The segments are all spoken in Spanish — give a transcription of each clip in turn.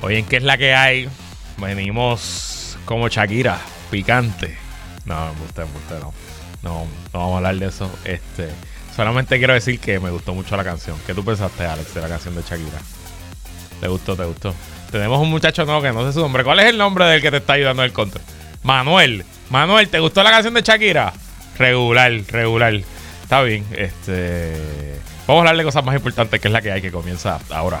Hoy en qué es la que hay, venimos como Shakira, picante. No, usted, usted no. No, no vamos a hablar de eso. Este, solamente quiero decir que me gustó mucho la canción. ¿Qué tú pensaste, Alex, de la canción de Shakira? ¿Te gustó, te gustó? Tenemos un muchacho nuevo que no sé su nombre. ¿Cuál es el nombre del que te está ayudando el control? Manuel. Manuel, ¿te gustó la canción de Shakira? Regular, regular. Está bien. Este. Vamos a hablar de cosas más importantes que es la que hay que comienza ahora.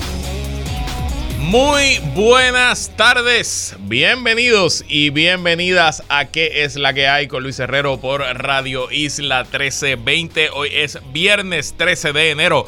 Muy buenas tardes, bienvenidos y bienvenidas a ¿Qué es la que hay? con Luis Herrero por Radio Isla 1320. Hoy es viernes 13 de enero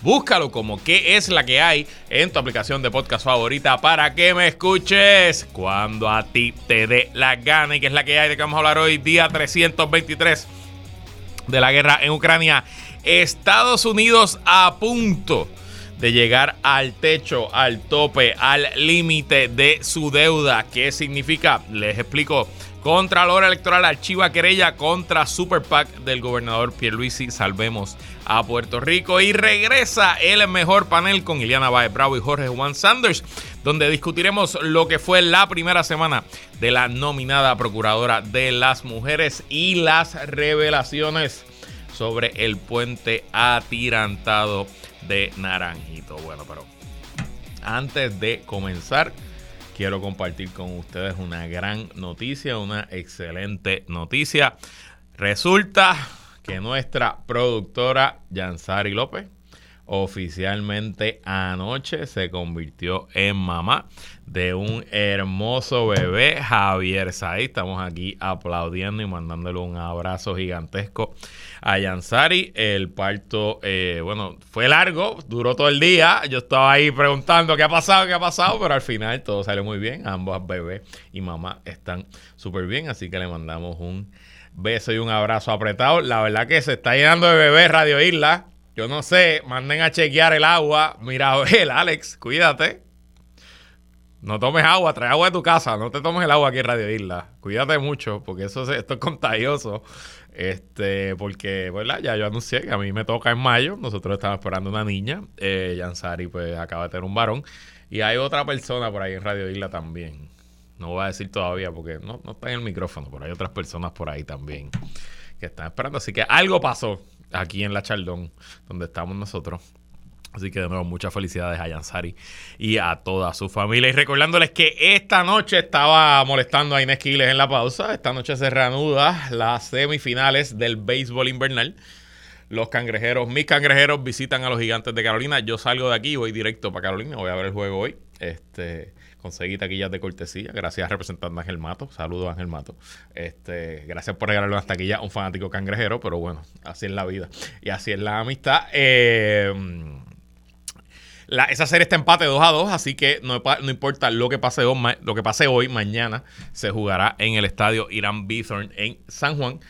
Búscalo como qué es la que hay en tu aplicación de podcast favorita para que me escuches cuando a ti te dé la gana y que es la que hay de que vamos a hablar hoy, día 323 de la guerra en Ucrania. Estados Unidos a punto de llegar al techo, al tope, al límite de su deuda. ¿Qué significa? Les explico. Contralor Electoral archiva querella contra Super PAC del gobernador Pierluisi. Salvemos a Puerto Rico. Y regresa el mejor panel con Iliana Baez Bravo y Jorge Juan Sanders, donde discutiremos lo que fue la primera semana de la nominada Procuradora de las Mujeres y las revelaciones sobre el puente atirantado de Naranjito. Bueno, pero antes de comenzar, quiero compartir con ustedes una gran noticia, una excelente noticia. Resulta que nuestra productora Yansari López oficialmente anoche se convirtió en mamá de un hermoso bebé, Javier Saí. Estamos aquí aplaudiendo y mandándole un abrazo gigantesco a Yansari. El parto, eh, bueno, fue largo, duró todo el día. Yo estaba ahí preguntando qué ha pasado, qué ha pasado, pero al final todo salió muy bien. Ambos bebés y mamá están súper bien, así que le mandamos un beso y un abrazo apretado. La verdad que se está llenando de bebés Radio Isla. Yo no sé, manden a chequear el agua. Mira, el Alex, cuídate. No tomes agua, trae agua de tu casa, no te tomes el agua aquí en Radio Isla. Cuídate mucho, porque eso esto es contagioso. Este, porque, ¿verdad? Ya yo anuncié que a mí me toca en mayo. Nosotros estamos esperando una niña. Eh, Yansari, pues, acaba de tener un varón. Y hay otra persona por ahí en Radio Isla también. No voy a decir todavía porque no, no está en el micrófono, pero hay otras personas por ahí también que están esperando. Así que algo pasó aquí en La Chaldón, donde estamos nosotros. Así que de nuevo, muchas felicidades a Yansari y a toda su familia. Y recordándoles que esta noche estaba molestando a Inés Quiles en la pausa. Esta noche se reanuda las semifinales del béisbol invernal. Los cangrejeros, mis cangrejeros visitan a los gigantes de Carolina. Yo salgo de aquí, voy directo para Carolina. Voy a ver el juego hoy. Este, conseguí taquillas de cortesía. Gracias a representante Ángel Mato. Saludos Ángel Mato. Este, gracias por regalarle unas taquillas a un fanático cangrejero, pero bueno, así es la vida. Y así es la amistad. Eh, la, esa serie está empate 2 a 2, así que no, no importa lo que, pase hoy, lo que pase hoy, mañana se jugará en el estadio Irán Bithorn en San Juan.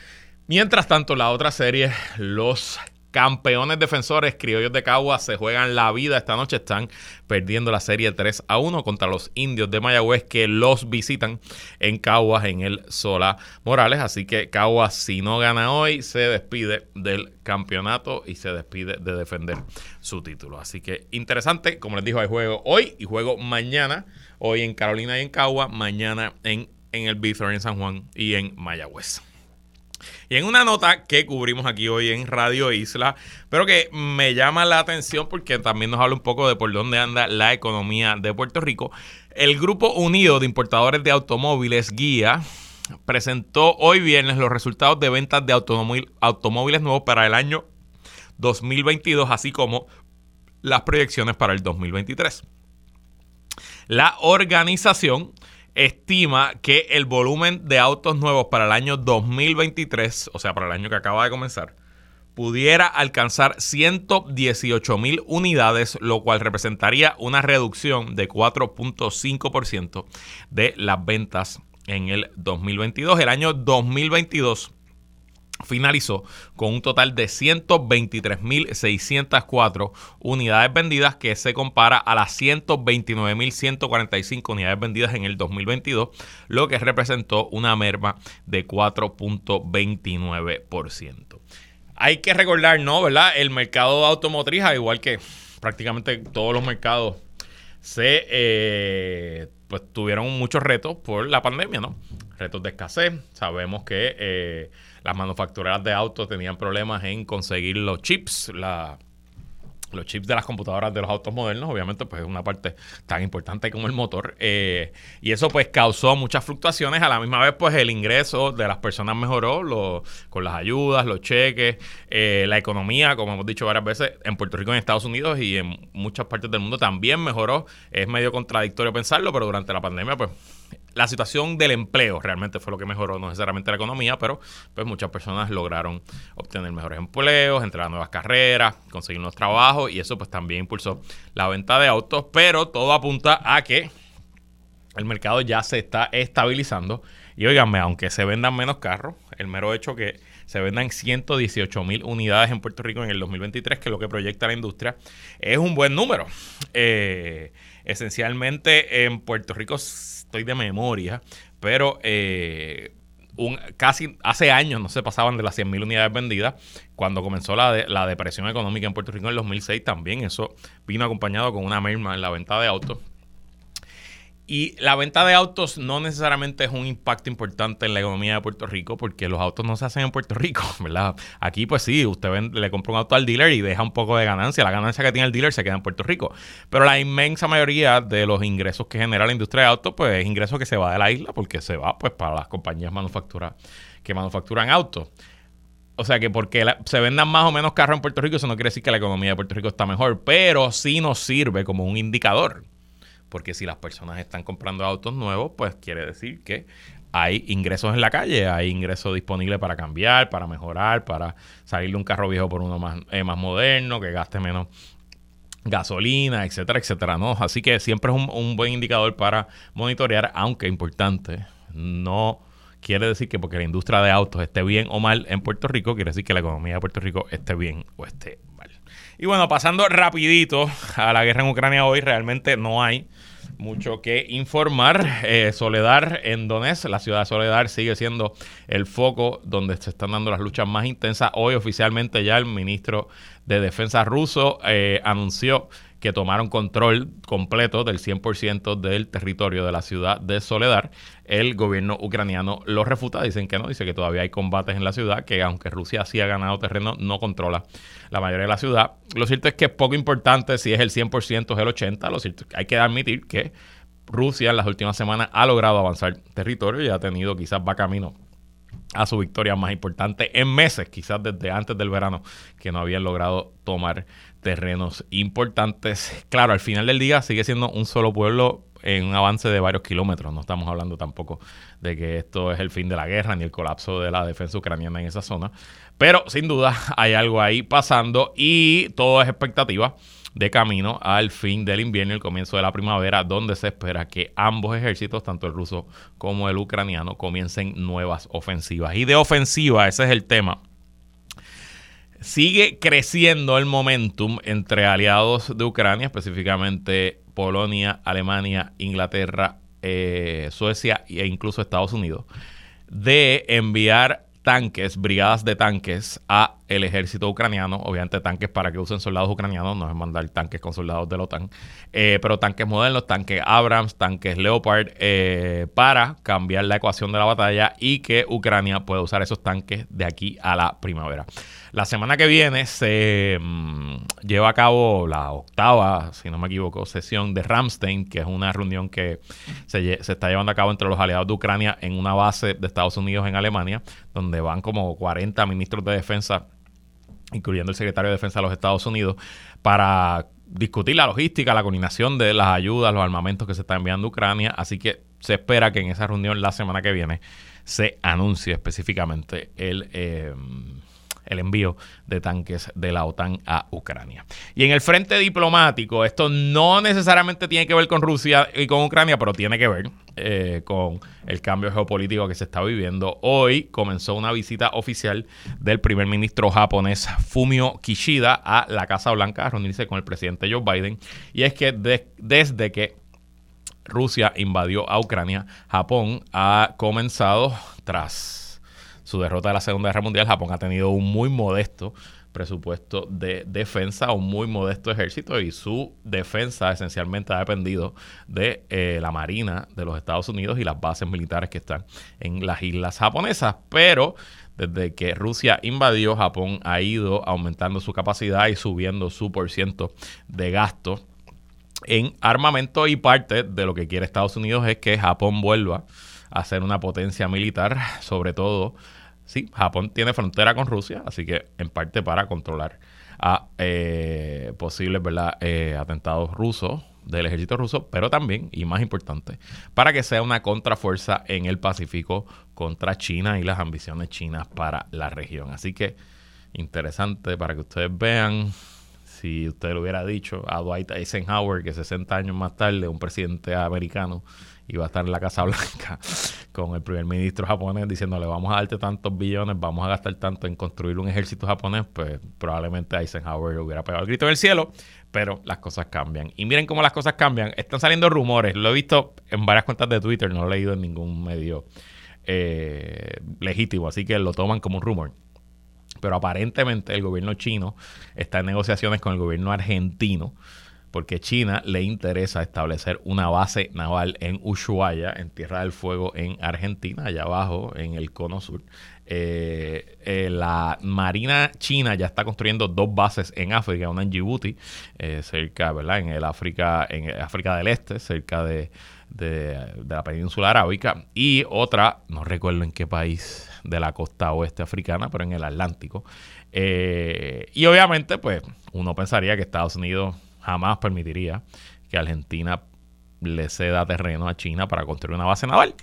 Mientras tanto, la otra serie, los campeones defensores criollos de Caguas se juegan la vida esta noche. Están perdiendo la serie 3 a 1 contra los indios de Mayagüez que los visitan en Caguas en el Sola Morales. Así que Caguas, si no gana hoy, se despide del campeonato y se despide de defender su título. Así que interesante. Como les dijo, hay juego hoy y juego mañana. Hoy en Carolina y en Caguas. Mañana en, en el Bithorn en San Juan y en Mayagüez. Y en una nota que cubrimos aquí hoy en Radio Isla, pero que me llama la atención porque también nos habla un poco de por dónde anda la economía de Puerto Rico, el Grupo Unido de Importadores de Automóviles Guía presentó hoy viernes los resultados de ventas de automóviles nuevos para el año 2022, así como las proyecciones para el 2023. La organización estima que el volumen de autos nuevos para el año 2023, o sea, para el año que acaba de comenzar, pudiera alcanzar 118 mil unidades, lo cual representaría una reducción de 4.5% de las ventas en el 2022. El año 2022 finalizó con un total de 123.604 unidades vendidas que se compara a las 129.145 unidades vendidas en el 2022, lo que representó una merma de 4.29%. Hay que recordar, ¿no? ¿Verdad? El mercado automotriz, igual que prácticamente todos los mercados, se eh, pues, tuvieron muchos retos por la pandemia, ¿no? Retos de escasez. Sabemos que eh, las manufactureras de autos tenían problemas en conseguir los chips, la, los chips de las computadoras de los autos modernos, obviamente, pues es una parte tan importante como el motor. Eh, y eso pues causó muchas fluctuaciones. A la misma vez, pues el ingreso de las personas mejoró con las ayudas, los cheques, eh, la economía, como hemos dicho varias veces, en Puerto Rico, en Estados Unidos y en muchas partes del mundo también mejoró. Es medio contradictorio pensarlo, pero durante la pandemia, pues la situación del empleo realmente fue lo que mejoró, no necesariamente la economía, pero pues muchas personas lograron obtener mejores empleos, entrar a nuevas carreras, conseguir nuevos trabajos y eso pues también impulsó la venta de autos, pero todo apunta a que el mercado ya se está estabilizando y óiganme, aunque se vendan menos carros, el mero hecho que se vendan 118 mil unidades en Puerto Rico en el 2023, que es lo que proyecta la industria, es un buen número. Eh, esencialmente en Puerto Rico estoy de memoria, pero eh, un, casi hace años no se pasaban de las 100.000 unidades vendidas. Cuando comenzó la, la depresión económica en Puerto Rico en el 2006, también eso vino acompañado con una merma en la venta de autos. Y la venta de autos no necesariamente es un impacto importante en la economía de Puerto Rico porque los autos no se hacen en Puerto Rico, ¿verdad? Aquí pues sí, usted le compra un auto al dealer y deja un poco de ganancia. La ganancia que tiene el dealer se queda en Puerto Rico. Pero la inmensa mayoría de los ingresos que genera la industria de autos pues es ingreso que se va de la isla porque se va pues para las compañías que manufacturan autos. O sea que porque se vendan más o menos carros en Puerto Rico, eso no quiere decir que la economía de Puerto Rico está mejor, pero sí nos sirve como un indicador porque si las personas están comprando autos nuevos, pues quiere decir que hay ingresos en la calle, hay ingresos disponibles para cambiar, para mejorar, para salir de un carro viejo por uno más, eh, más moderno, que gaste menos gasolina, etcétera, etcétera, ¿no? Así que siempre es un, un buen indicador para monitorear, aunque importante, no quiere decir que porque la industria de autos esté bien o mal en Puerto Rico, quiere decir que la economía de Puerto Rico esté bien o esté mal. Y bueno, pasando rapidito a la guerra en Ucrania hoy, realmente no hay mucho que informar. Eh, Soledad en Donetsk, la ciudad de Soledad sigue siendo el foco donde se están dando las luchas más intensas. Hoy oficialmente ya el ministro de Defensa ruso eh, anunció que tomaron control completo del 100% del territorio de la ciudad de Soledad. El gobierno ucraniano lo refuta, dicen que no, dice que todavía hay combates en la ciudad, que aunque Rusia sí ha ganado terreno, no controla la mayoría de la ciudad. Lo cierto es que es poco importante si es el 100% o el 80%, lo cierto es que hay que admitir que Rusia en las últimas semanas ha logrado avanzar territorio y ha tenido, quizás va camino a su victoria más importante en meses, quizás desde antes del verano, que no habían logrado tomar terrenos importantes. Claro, al final del día sigue siendo un solo pueblo en un avance de varios kilómetros. No estamos hablando tampoco de que esto es el fin de la guerra ni el colapso de la defensa ucraniana en esa zona. Pero sin duda hay algo ahí pasando y todo es expectativa de camino al fin del invierno y el comienzo de la primavera, donde se espera que ambos ejércitos, tanto el ruso como el ucraniano, comiencen nuevas ofensivas. Y de ofensiva, ese es el tema Sigue creciendo el momentum entre aliados de Ucrania, específicamente Polonia, Alemania, Inglaterra, eh, Suecia e incluso Estados Unidos, de enviar tanques, brigadas de tanques a el ejército ucraniano, obviamente tanques para que usen soldados ucranianos, no es mandar tanques con soldados de la OTAN, eh, pero tanques modernos, tanques Abrams, tanques Leopard, eh, para cambiar la ecuación de la batalla y que Ucrania pueda usar esos tanques de aquí a la primavera. La semana que viene se mm, lleva a cabo la octava, si no me equivoco, sesión de Ramstein, que es una reunión que se, está llevando a cabo entre los aliados de Ucrania en una base de Estados Unidos en Alemania, donde van como 40 ministros de defensa, incluyendo el secretario de Defensa de los Estados Unidos, para discutir la logística, la coordinación de las ayudas, los armamentos que se están enviando a Ucrania. Así que se espera que en esa reunión la semana que viene se anuncie específicamente el... Eh, el envío de tanques de la OTAN a Ucrania. Y en el frente diplomático, esto no necesariamente tiene que ver con Rusia y con Ucrania, pero tiene que ver eh, con el cambio geopolítico que se está viviendo. Hoy comenzó una visita oficial del primer ministro japonés Fumio Kishida a la Casa Blanca a reunirse con el presidente Joe Biden. Y es que desde que Rusia invadió a Ucrania, Japón ha comenzado tras su derrota de la Segunda Guerra Mundial, Japón ha tenido un muy modesto presupuesto de defensa, un muy modesto ejército y su defensa esencialmente ha dependido de eh, la Marina de los Estados Unidos y las bases militares que están en las islas japonesas. Pero desde que Rusia invadió, Japón ha ido aumentando su capacidad y subiendo su por ciento de gasto en armamento y parte de lo que quiere Estados Unidos es que Japón vuelva a ser una potencia militar, sobre todo sí, Japón tiene frontera con Rusia, así que en parte para controlar a eh, posibles. Eh, atentados rusos del ejército ruso, pero también, y más importante, para que sea una contrafuerza en el Pacífico contra China y las ambiciones chinas para la región. Así que interesante para que ustedes vean, si usted le hubiera dicho a Dwight Eisenhower que 60 años más tarde un presidente americano iba a estar en la Casa Blanca con el primer ministro japonés diciéndole vamos a darte tantos billones, vamos a gastar tanto en construir un ejército japonés, pues probablemente Eisenhower hubiera pegado el grito en el cielo, pero las cosas cambian. Y miren cómo las cosas cambian. Están saliendo rumores, lo he visto en varias cuentas de Twitter, no lo he leído en ningún medio eh, legítimo, así que lo toman como un rumor. Pero aparentemente el gobierno chino está en negociaciones con el gobierno argentino porque China le interesa establecer una base naval en Ushuaia, en Tierra del Fuego, en Argentina, allá abajo, en el cono sur. Eh, eh, la Marina China ya está construyendo dos bases en África, una en Djibouti, eh, cerca, ¿verdad? En el África, en África del Este, cerca de, la península arábica, y otra, no recuerdo en qué país de la costa oeste africana, pero en el Atlántico. y obviamente, pues, uno pensaría que Estados Unidos jamás permitiría que Argentina le ceda terreno a China para construir una base naval.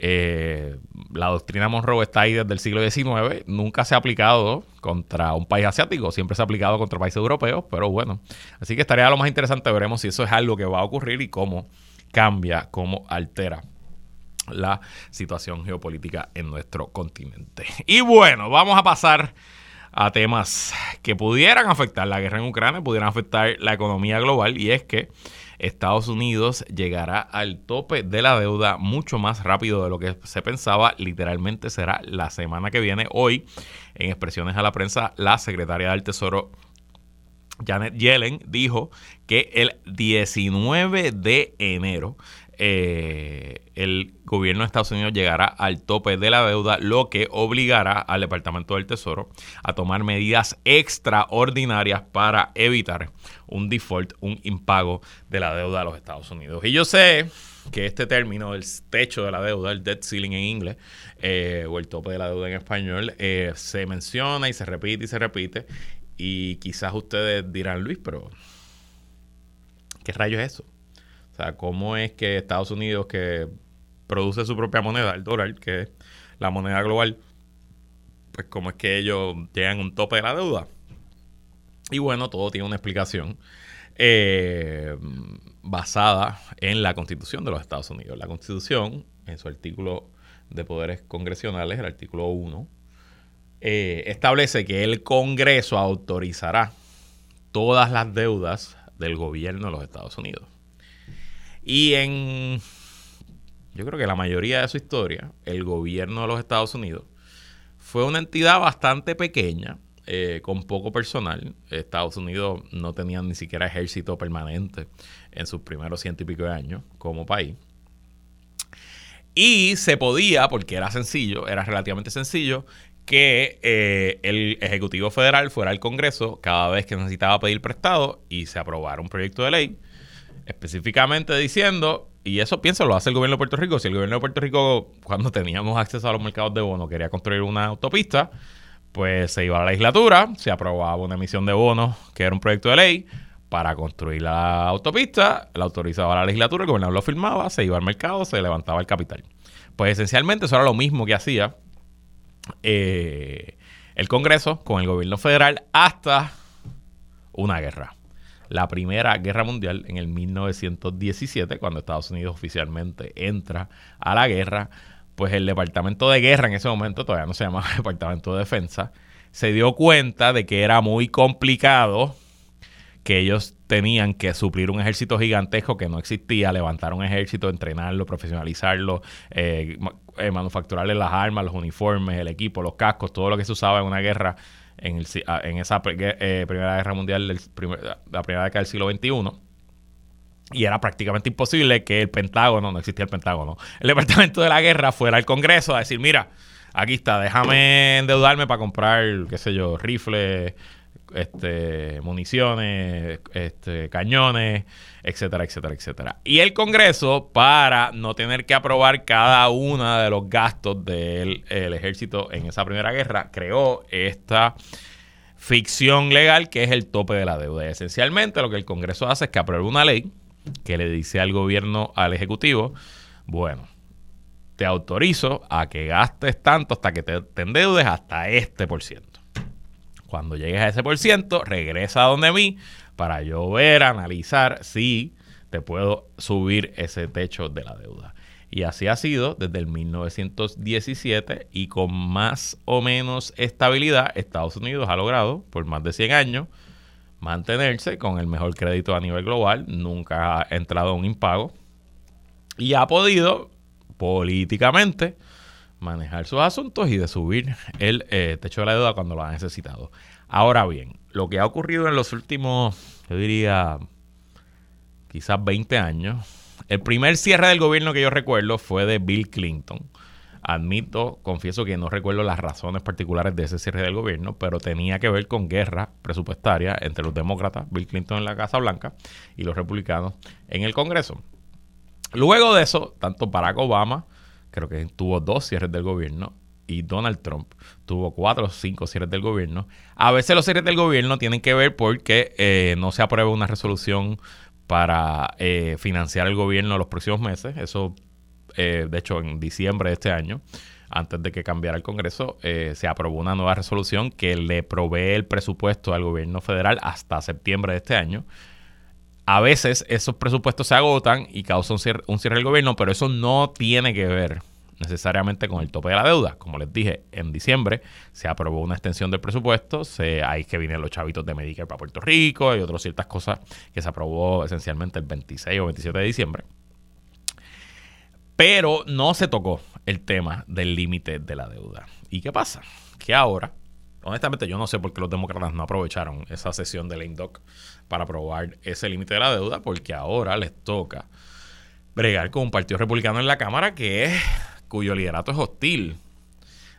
Eh, la doctrina Monroe está ahí desde el siglo XIX, nunca se ha aplicado contra un país asiático, siempre se ha aplicado contra países europeos, pero bueno, así que estaría lo más interesante, veremos si eso es algo que va a ocurrir y cómo cambia, cómo altera la situación geopolítica en nuestro continente. Y bueno, vamos a pasar a temas que pudieran afectar la guerra en Ucrania, pudieran afectar la economía global y es que Estados Unidos llegará al tope de la deuda mucho más rápido de lo que se pensaba. Literalmente será la semana que viene. Hoy, en expresiones a la prensa, la secretaria del Tesoro Janet Yellen dijo que el 19 de enero eh, el gobierno de Estados Unidos llegará al tope de la deuda, lo que obligará al Departamento del Tesoro a tomar medidas extraordinarias para evitar un default, un impago de la deuda de los Estados Unidos. Y yo sé que este término, el techo de la deuda, el debt ceiling en inglés, eh, o el tope de la deuda en español, eh, se menciona y se repite y se repite. Y quizás ustedes dirán, Luis, pero ¿qué rayo es eso? O sea, cómo es que Estados Unidos, que produce su propia moneda, el dólar, que es la moneda global, pues cómo es que ellos llegan un tope de la deuda. Y bueno, todo tiene una explicación eh, basada en la Constitución de los Estados Unidos. La Constitución, en su artículo de poderes congresionales, el artículo 1, eh, establece que el Congreso autorizará todas las deudas del gobierno de los Estados Unidos. Y en, yo creo que la mayoría de su historia, el gobierno de los Estados Unidos fue una entidad bastante pequeña, eh, con poco personal. Estados Unidos no tenía ni siquiera ejército permanente en sus primeros ciento y pico de años como país. Y se podía, porque era sencillo, era relativamente sencillo, que eh, el Ejecutivo Federal fuera al Congreso cada vez que necesitaba pedir prestado y se aprobara un proyecto de ley específicamente diciendo, y eso piensa lo hace el gobierno de Puerto Rico, si el gobierno de Puerto Rico cuando teníamos acceso a los mercados de bonos quería construir una autopista, pues se iba a la legislatura, se aprobaba una emisión de bonos que era un proyecto de ley para construir la autopista, la autorizaba la legislatura, el gobernador lo firmaba, se iba al mercado, se levantaba el capital. Pues esencialmente eso era lo mismo que hacía eh, el Congreso con el gobierno federal hasta una guerra. La Primera Guerra Mundial en el 1917, cuando Estados Unidos oficialmente entra a la guerra, pues el Departamento de Guerra en ese momento, todavía no se llamaba Departamento de Defensa, se dio cuenta de que era muy complicado que ellos tenían que suplir un ejército gigantesco que no existía, levantar un ejército, entrenarlo, profesionalizarlo, eh, eh, manufacturarle las armas, los uniformes, el equipo, los cascos, todo lo que se usaba en una guerra en, ah, esa eh, Primera Guerra Mundial, la primera década del siglo XXI. Y era prácticamente imposible que el Pentágono, no existía el Pentágono, el Departamento de la Guerra fuera al Congreso a decir, mira, aquí está, déjame endeudarme para comprar, qué sé yo, rifles, este, municiones, este, cañones, etcétera, etcétera, etcétera. Y el Congreso, para no tener que aprobar cada uno de los gastos del ejército en esa primera guerra, creó esta ficción legal que es el tope de la deuda. esencialmente lo que el Congreso hace es que apruebe una ley que le dice al gobierno, al Ejecutivo, bueno, te autorizo a que gastes tanto hasta que te, te endeudes hasta este por ciento. Cuando llegues a ese por ciento, regresa a donde mí para yo ver, analizar si te puedo subir ese techo de la deuda. Y así ha sido desde el 1917 y con más o menos estabilidad Estados Unidos ha logrado por más de 100 años mantenerse con el mejor crédito a nivel global, nunca ha entrado a un impago y ha podido políticamente manejar sus asuntos y de subir el eh, techo de la deuda cuando lo ha necesitado. Ahora bien, lo que ha ocurrido en los últimos, yo diría, quizás 20 años, el primer cierre del gobierno que yo recuerdo fue de Bill Clinton. Admito, confieso que no recuerdo las razones particulares de ese cierre del gobierno, pero tenía que ver con guerra presupuestaria entre los demócratas, Bill Clinton en la Casa Blanca, y los republicanos en el Congreso. Luego de eso, tanto Barack Obama creo que tuvo dos cierres del gobierno y Donald Trump tuvo cuatro o cinco cierres del gobierno. A veces los cierres del gobierno tienen que ver porque eh, no se aprueba una resolución para eh, financiar el gobierno los próximos meses. Eso, eh, de hecho, en diciembre de este año, antes de que cambiara el Congreso, se aprobó una nueva resolución que le provee el presupuesto al gobierno federal hasta septiembre de este año. A veces esos presupuestos se agotan y causan un cierre del gobierno, pero eso no tiene que ver necesariamente con el tope de la deuda. Como les dije, en diciembre se aprobó una extensión del presupuesto, se, hay que vienen los chavitos de Medicare para Puerto Rico y otras ciertas cosas que se aprobó esencialmente el 26 o 27 de diciembre. Pero no se tocó el tema del límite de la deuda. ¿Y qué pasa? Que ahora, honestamente yo no sé por qué los demócratas no aprovecharon esa sesión del INDOC para aprobar ese límite de la deuda, porque ahora les toca bregar con un partido republicano en la Cámara que es cuyo liderato es hostil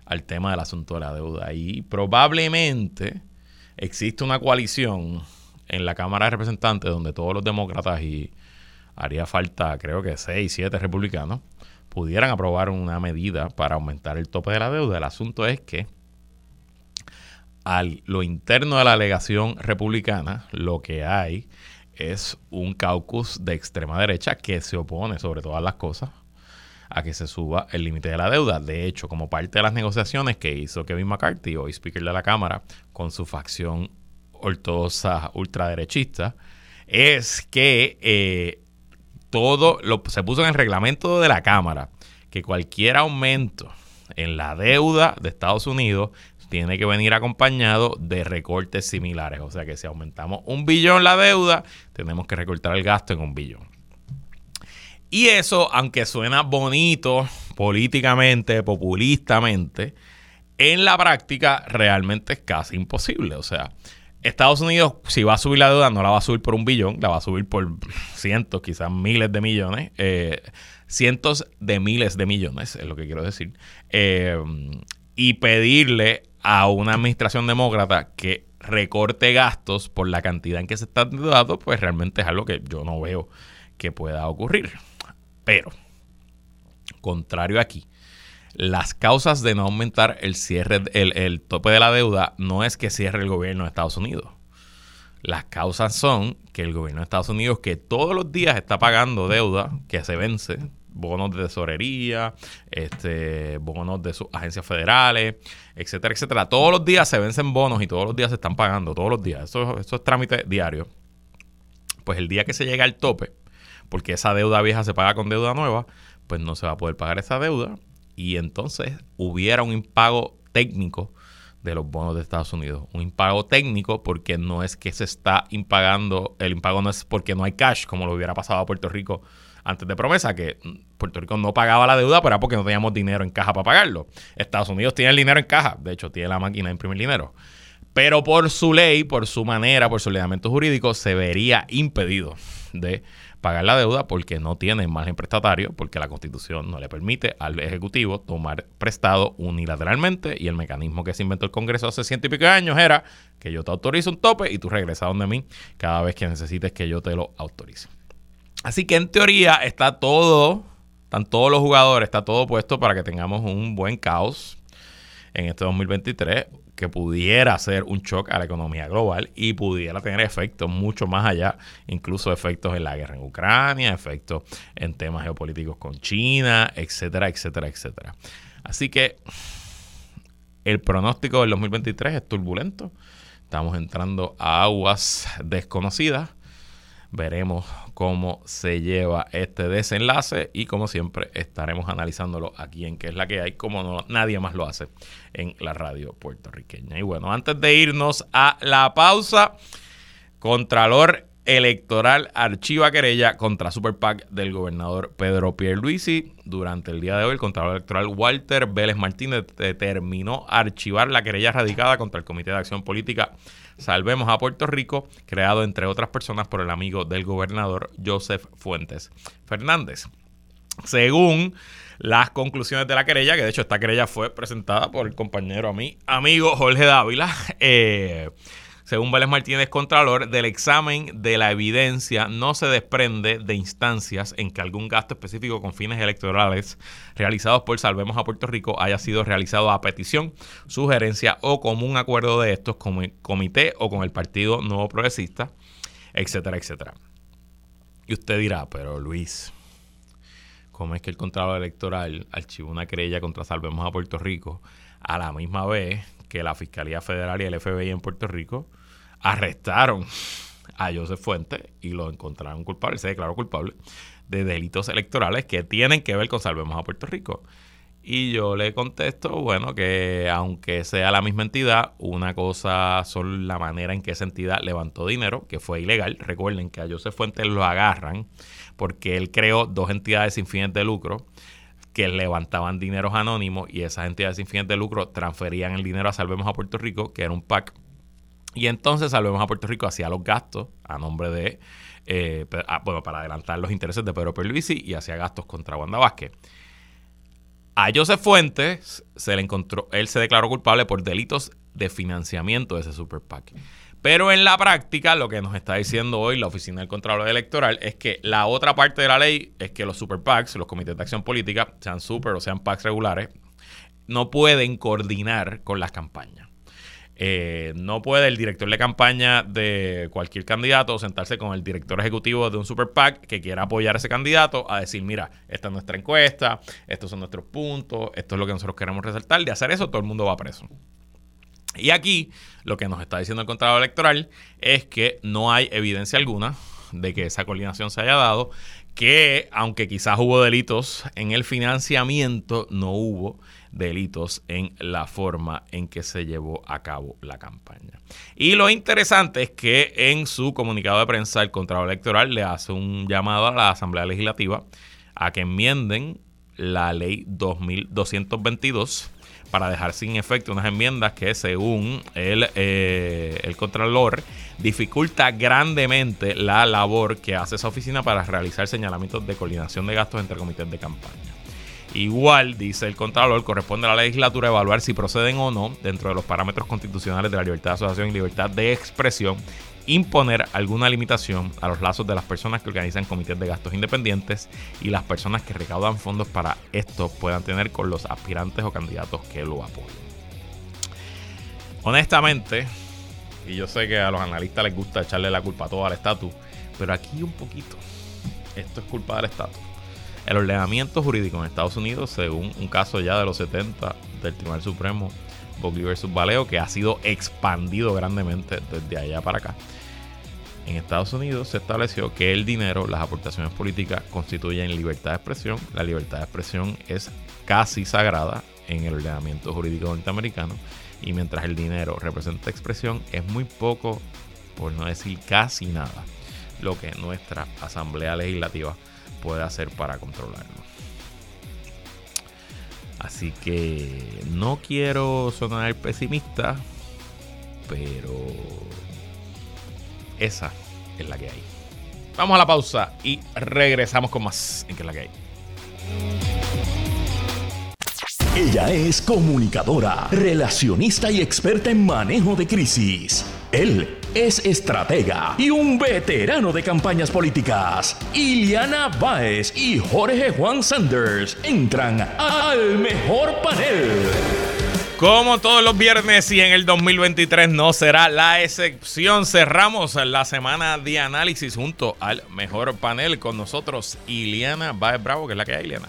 al tema del asunto de la deuda. Y probablemente existe una coalición en la Cámara de Representantes donde todos los demócratas y haría falta creo que seis, siete republicanos pudieran aprobar una medida para aumentar el tope de la deuda. El asunto es que a lo interno de la alegación republicana lo que hay es un caucus de extrema derecha que se opone sobre todas las cosas a que se suba el límite de la deuda. De hecho, como parte de las negociaciones que hizo Kevin McCarthy, hoy Speaker de la Cámara, con su facción ortodoxa ultraderechista, es que eh, todo lo, se puso en el reglamento de la Cámara que cualquier aumento en la deuda de Estados Unidos tiene que venir acompañado de recortes similares. O sea que si aumentamos un billón la deuda, tenemos que recortar el gasto en un billón. Y eso, aunque suena bonito políticamente, populistamente, En la práctica realmente es casi imposible. O sea, Estados Unidos, si va a subir la deuda, no la va a subir por un billón, la va a subir por cientos, quizás miles de millones. Eh, cientos de miles de millones, es lo que quiero decir. Eh, y pedirle a una administración demócrata que recorte gastos por la cantidad en que se están dando, pues realmente es algo que yo no veo que pueda ocurrir. Pero, contrario aquí, las causas de no aumentar el cierre, el, tope de la deuda, no es que cierre el gobierno de Estados Unidos. Las causas son que el gobierno de Estados Unidos, que todos los días está pagando deuda que se vence, bonos de tesorería, este, bonos de sus agencias federales, etcétera, etcétera. Todos los días se vencen bonos y todos los días se están pagando, todos los días. Eso, eso es trámite diario. Pues el día que se llega al tope, porque esa deuda vieja se paga con deuda nueva, pues no se va a poder pagar esa deuda y entonces hubiera un impago técnico de los bonos de Estados Unidos. Un impago técnico porque no es que se está impagando, el impago no es porque no hay cash, como lo hubiera pasado a Puerto Rico antes de promesa, que Puerto Rico no pagaba la deuda, pero era porque no teníamos dinero en caja para pagarlo. Estados Unidos tiene el dinero en caja, de hecho tiene la máquina de imprimir dinero. Pero por su ley, por su manera, por su ordenamiento jurídico, se vería impedido de pagar la deuda porque no tiene margen prestatario, porque la Constitución no le permite al Ejecutivo tomar prestado unilateralmente y el mecanismo que se inventó el Congreso hace ciento y pico de años era que yo te autorizo un tope y tú regresas donde mí cada vez que necesites que yo te lo autorice. Así que en teoría está todo, están todos los jugadores, está todo puesto para que tengamos un buen caos en este 2023 que pudiera ser un shock a la economía global y pudiera tener efectos mucho más allá, incluso efectos en la guerra en Ucrania, efectos en temas geopolíticos con China, etcétera, etcétera, etcétera. Así que el pronóstico del 2023 es turbulento. Estamos entrando a aguas desconocidas. Veremos cómo se lleva este desenlace y como siempre estaremos analizándolo aquí en qué es la que hay, como no, nadie más lo hace en la radio puertorriqueña. Y bueno, antes de irnos a la pausa, Contralor Electoral archiva querella contra Super PAC del gobernador Pedro Pierluisi. Durante el día de hoy, el Contralor Electoral Walter Vélez Martínez determinó archivar la querella radicada contra el Comité de Acción Política Salvemos a Puerto Rico, creado entre otras personas por el amigo del gobernador Joseph Fuentes Fernández. Según las conclusiones de la querella, que de hecho esta querella fue presentada por el compañero a mí, amigo Jorge Dávila, eh, según Vélez Martínez Contralor, del examen de la evidencia no se desprende de instancias en que algún gasto específico con fines electorales realizados por Salvemos a Puerto Rico haya sido realizado a petición, sugerencia o común acuerdo de estos como comité o con el Partido Nuevo Progresista, etcétera, etcétera. Y usted dirá, pero Luis, ¿cómo es que el Contralor Electoral archivó una querella contra Salvemos a Puerto Rico a la misma vez que la Fiscalía Federal y el FBI en Puerto Rico arrestaron a Joseph Fuentes y lo encontraron culpable, se declaró culpable de delitos electorales que tienen que ver con Salvemos a Puerto Rico. Y yo le contesto, bueno, que aunque sea la misma entidad, una cosa son la manera en que esa entidad levantó dinero, que fue ilegal. Recuerden que a Joseph Fuentes lo agarran porque él creó dos entidades sin fines de lucro que levantaban dineros anónimos y esas entidades sin fines de lucro transferían el dinero a Salvemos a Puerto Rico, que era un PAC y entonces Salvemos a Puerto Rico hacía los gastos a nombre de, eh, bueno, para adelantar los intereses de Pedro Pierluisi y hacía gastos contra Wanda Vázquez. A Joseph Fuentes se le encontró, él se declaró culpable por delitos de financiamiento de ese super PAC. Pero en la práctica, lo que nos está diciendo hoy la Oficina del Contralor Electoral es que la otra parte de la ley es que los super PACs, los comités de acción política, sean super o sean PACs regulares, no pueden coordinar con las campañas. Eh, no puede el director de campaña de cualquier candidato sentarse con el director ejecutivo de un super PAC que quiera apoyar a ese candidato a decir, mira, esta es nuestra encuesta, estos son nuestros puntos, esto es lo que nosotros queremos resaltar. De hacer eso, todo el mundo va preso. Y aquí lo que nos está diciendo el contrato electoral es que no hay evidencia alguna de que esa coordinación se haya dado, que aunque quizás hubo delitos en el financiamiento, no hubo delitos en la forma en que se llevó a cabo la campaña. Y lo interesante es que en su comunicado de prensa el Contralor Electoral le hace un llamado a la Asamblea Legislativa a que enmienden la ley 2222 para dejar sin efecto unas enmiendas que según el, eh, el Contralor dificulta grandemente la labor que hace esa oficina para realizar señalamientos de coordinación de gastos entre comités de campaña. Igual, dice el Contralor, corresponde a la legislatura evaluar si proceden o no, dentro de los parámetros constitucionales de la libertad de asociación y libertad de expresión, imponer alguna limitación a los lazos de las personas que organizan comités de gastos independientes y las personas que recaudan fondos para esto puedan tener con los aspirantes o candidatos que lo apoyen. Honestamente, y yo sé que a los analistas les gusta echarle la culpa a todo al estatus, pero aquí un poquito, esto es culpa del estatus. El ordenamiento jurídico en Estados Unidos, según un caso ya de los 70 del Tribunal Supremo, Buckley versus Valeo, que ha sido expandido grandemente desde allá para acá. En Estados Unidos se estableció que el dinero, las aportaciones políticas constituyen libertad de expresión. La libertad de expresión es casi sagrada en el ordenamiento jurídico norteamericano y mientras el dinero representa expresión es muy poco, por no decir casi nada, lo que nuestra Asamblea Legislativa puede hacer para controlarlo. Así que no quiero sonar pesimista, pero esa es la que hay. Vamos a la pausa y regresamos con más en que es la que hay. Ella es comunicadora, relacionista y experta en manejo de crisis. Él es estratega y un veterano de campañas políticas. Iliana Báez y Jorge Juan Sanders entran al mejor panel. Como todos los viernes y en el 2023 no será la excepción, cerramos la semana de análisis junto al mejor panel con nosotros, Iliana Baez Bravo, que es la que hay, Iliana.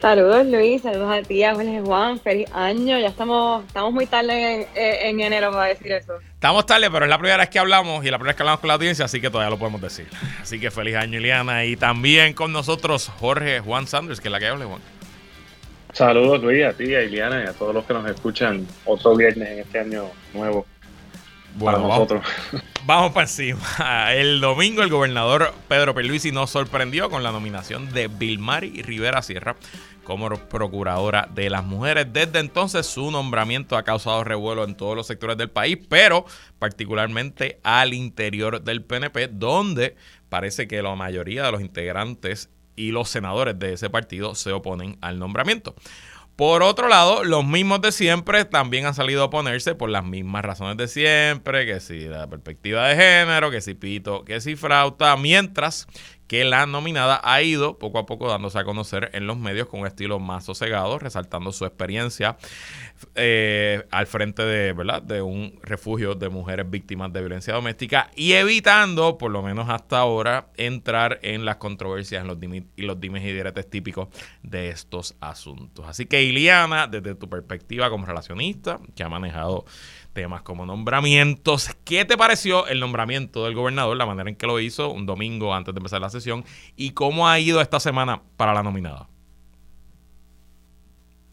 Saludos Luis, saludos a ti, a Juan, feliz año. Ya estamos, estamos muy tarde en, enero para decir eso. Estamos tarde, pero es la primera vez que hablamos y la primera vez que hablamos con la audiencia, así que todavía lo podemos decir. Así que feliz año, Iliana. Y también con nosotros Jorge Juan Sanders, que es la que habla, Juan. Saludos Luis, a ti, a Iliana y a todos los que nos escuchan otro viernes en este año nuevo. Bueno, para nosotros. Vamos, para encima. El domingo el gobernador Pedro Pierluisi nos sorprendió con la nominación de Vilmari Rivera Sierra como procuradora de las mujeres. Desde entonces su nombramiento ha causado revuelo en todos los sectores del país, pero particularmente al interior del PNP, donde parece que la mayoría de los integrantes y los senadores de ese partido se oponen al nombramiento. Por otro lado, los mismos de siempre también han salido a oponerse por las mismas razones de siempre, que si la perspectiva de género, que si pito, que si frauta, mientras que la nominada ha ido poco a poco dándose a conocer en los medios con un estilo más sosegado, resaltando su experiencia eh, al frente de, ¿verdad? de un refugio de mujeres víctimas de violencia doméstica y evitando, por lo menos hasta ahora, entrar en las controversias en los y los dimes y diretes típicos de estos asuntos. Así que, Iliana, desde tu perspectiva como relacionista, que ha manejado temas como nombramientos. ¿Qué te pareció el nombramiento del gobernador, la manera en que lo hizo un domingo antes de empezar la sesión y cómo ha ido esta semana para la nominada?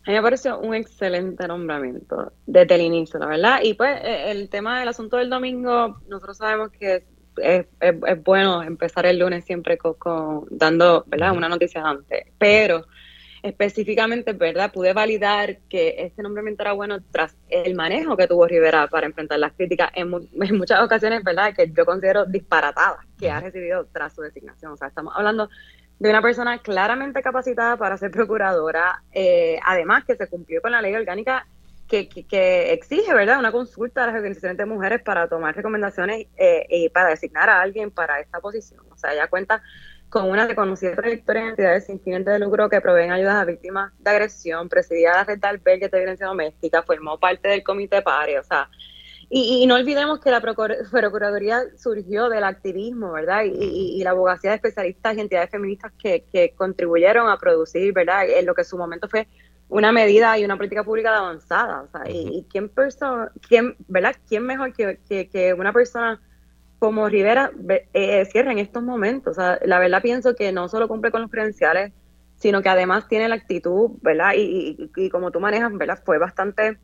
A mí me pareció un excelente nombramiento desde el inicio, la verdad. Y pues e, el tema del asunto del domingo, nosotros sabemos que es, bueno empezar el lunes siempre con, dando ¿verdad? una noticia antes, pero específicamente, ¿verdad? Pude validar que este nombramiento era bueno tras el manejo que tuvo Rivera para enfrentar las críticas en, muchas ocasiones, ¿verdad? Que yo considero disparatadas que ha recibido tras su designación. O sea, estamos hablando de una persona claramente capacitada para ser procuradora, eh, además que se cumplió con la ley orgánica que, que, exige, ¿verdad?, una consulta a las organizaciones de mujeres para tomar recomendaciones eh, y para designar a alguien para esta posición. O sea, ella cuenta con una reconocida trayectoria en entidades sin fines de lucro que proveen ayudas a víctimas de agresión, presidía la red de albergues de violencia doméstica, formó parte del comité PARE, o sea, y, no olvidemos que la Procuraduría surgió del activismo, ¿verdad? Y, la abogacía de especialistas y entidades feministas que, que, contribuyeron a producir, ¿verdad? En lo que en su momento fue una medida y una política pública de avanzada. O sea, y, quién, quién, ¿verdad? ¿Quién mejor que, que, que una persona como Rivera eh, cierra en estos momentos. O sea, la verdad pienso que no solo cumple con los credenciales, sino que además tiene la actitud, ¿verdad? Y, y, como tú manejas, ¿verdad? Fue bastante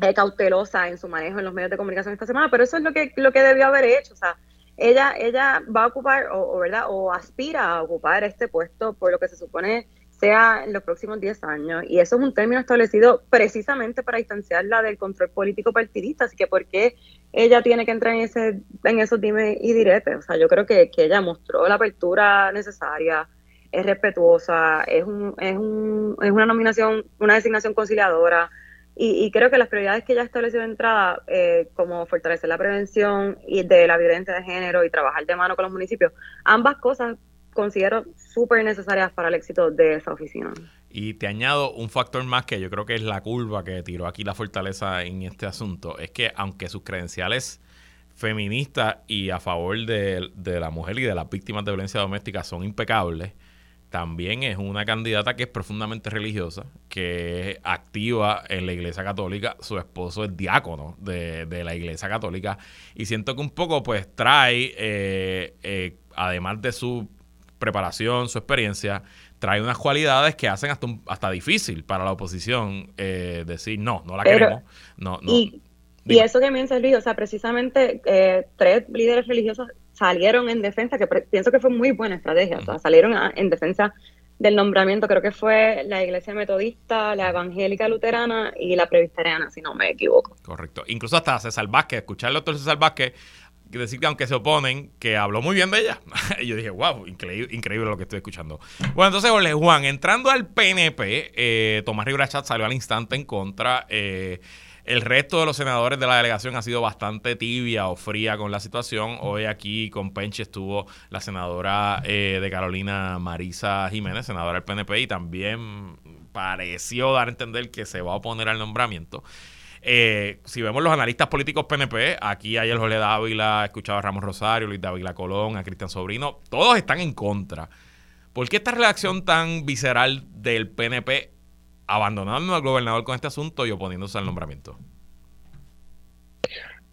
eh, cautelosa en su manejo en los medios de comunicación esta semana, pero eso es lo que, lo que debió haber hecho. O sea, ella, ella va a ocupar, o, ¿verdad? O aspira a ocupar este puesto por lo que se supone sea en los próximos 10 años. Y eso es un término establecido precisamente para distanciarla del control político partidista. Así que, ¿por qué ella tiene que entrar en, ese, en esos dime y diretes? O sea, yo creo que, que ella mostró la apertura necesaria, es respetuosa, es, un, es, un, es una nominación, una designación conciliadora. Y, creo que las prioridades que ella estableció de entrada, eh, como fortalecer la prevención y de la violencia de género y trabajar de mano con los municipios, ambas cosas considero súper necesarias para el éxito de esa oficina. Y te añado un factor más que yo creo que es la curva que tiró aquí la fortaleza en este asunto, es que aunque sus credenciales feministas y a favor de, de la mujer y de las víctimas de violencia doméstica son impecables, también es una candidata que es profundamente religiosa, que es activa en la Iglesia Católica. Su esposo es diácono de, la Iglesia Católica. Y siento que un poco pues trae, eh, eh, además de su preparación, su experiencia, trae unas cualidades que hacen hasta, hasta difícil para la oposición eh, decir no, no la queremos. No, no. Y, y eso que me Luis, o sea, precisamente tres líderes religiosos salieron en defensa, que pienso que fue muy buena estrategia, o sea, salieron en defensa del nombramiento, creo que fue la Iglesia Metodista, la Evangélica Luterana y la Presbiteriana, si no me equivoco. Correcto. Incluso hasta César Vázquez, escuchar al doctor César Vázquez decir que aunque se oponen, que habló muy bien de ella. y yo dije, wow, increíble, lo que estoy escuchando. Bueno, entonces, Juan, entrando al PNP, eh, Tomás Rivera Chat salió al instante en contra. Eh, el resto de los senadores de la delegación ha sido bastante tibia o fría con la situación. Hoy aquí con Penche estuvo la senadora eh, de Carolina Marisa Jiménez, senadora del PNP, y también pareció dar a entender que se va a oponer al nombramiento. Eh, si vemos los analistas políticos PNP, aquí hay el Jorge Dávila, escuchado a Ramos Rosario, Luis Dávila Colón, a Cristian Sobrino, todos están en contra. ¿Por qué esta reacción tan visceral del PNP abandonando al gobernador con este asunto y oponiéndose al nombramiento?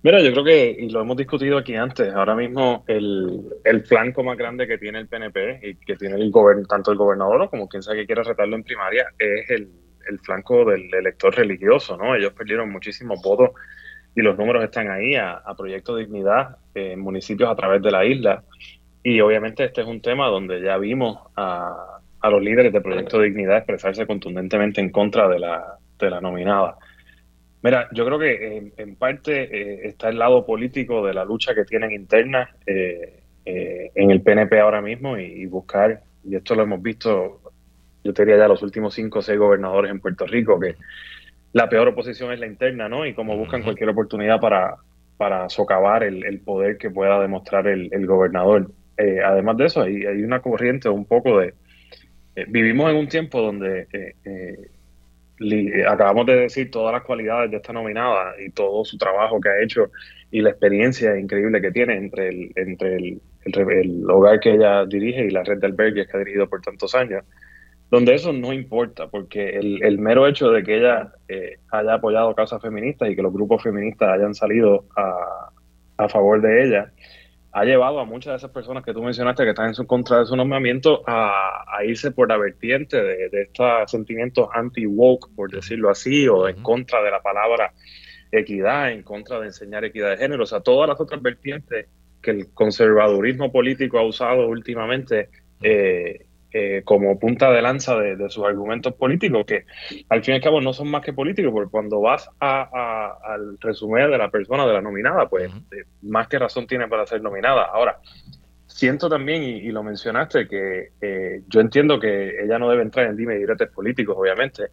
Mira, yo creo que, y lo hemos discutido aquí antes, ahora mismo el, el flanco más grande que tiene el PNP y que tiene el tanto el gobernador como quien sea que quiera retarlo en primaria es el, el flanco del elector religioso, ¿no? Ellos perdieron muchísimos votos y los números están ahí a, a Proyecto Dignidad en municipios a través de la isla. Y obviamente este es un tema donde ya vimos a, los líderes de Proyecto Dignidad expresarse contundentemente en contra de la, de la nominada. Mira, yo creo que en, parte eh, está el lado político de la lucha que tienen interna eh, eh, en el PNP ahora mismo y, buscar, y esto lo hemos visto, yo te diría ya los últimos cinco o seis gobernadores en Puerto Rico, que la peor oposición es la interna, ¿no? Y cómo buscan cualquier oportunidad para, para socavar el, poder que pueda demostrar el, gobernador. además de eso, hay, hay una corriente un poco de eh, vivimos en un tiempo donde eh, eh, acabamos de decir todas las cualidades de esta nominada y todo su trabajo que ha hecho y la experiencia increíble que tiene entre el, entre el, el, hogar que ella dirige y la red de albergues que ha dirigido por tantos años, donde eso no importa, porque el, el mero hecho de que ella haya apoyado causas feministas y que los grupos feministas hayan salido a, a favor de ella, ha llevado a muchas de esas personas que tú mencionaste que están en su contra de su nombramiento a, irse por la vertiente de, de estos sentimientos anti-woke, por decirlo así, o en contra de la palabra equidad, en contra de enseñar equidad de género, o sea, todas las otras vertientes que el conservadurismo político ha usado últimamente eh, eh, como punta de lanza de, sus argumentos políticos, que al fin y al cabo no son más que políticos, porque cuando vas al resumen de la persona, de la nominada, pues eh, más que razón tiene para ser nominada. Ahora, siento también, y, lo mencionaste, que eh, yo entiendo que ella no debe entrar en dime diretes políticos, obviamente,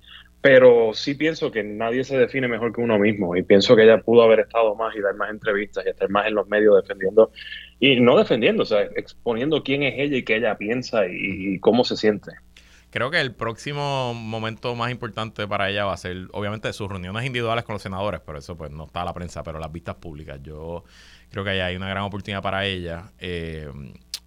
pero sí pienso que nadie se define mejor que uno mismo y pienso que ella pudo haber estado más y dar más entrevistas y estar más en los medios defendiendo y no defendiendo, o sea, exponiendo quién es ella y qué ella piensa y, cómo se siente. Creo que el próximo momento más importante para ella va a ser, obviamente, sus reuniones individuales con los senadores, pero eso pues no está la prensa, pero las vistas públicas. Yo creo que ahí hay una gran oportunidad para ella. Eh,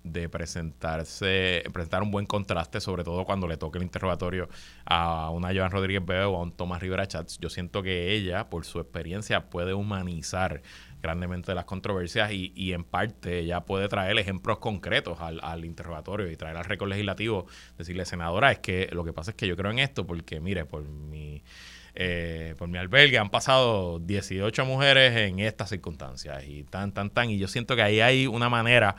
de presentarse, presentar un buen contraste, sobre todo cuando le toque el interrogatorio a una Joan Rodríguez Bebe o a un Tomás Rivera Chats. Yo siento que ella, por su experiencia, puede humanizar grandemente las controversias y, y en parte ella puede traer ejemplos concretos al, al, interrogatorio y traer al récord legislativo, decirle, senadora, es que lo que pasa es que yo creo en esto porque, mire, por mi... Eh, por mi albergue han pasado 18 mujeres en estas circunstancias y tan, tan, tan. Y yo siento que ahí hay una manera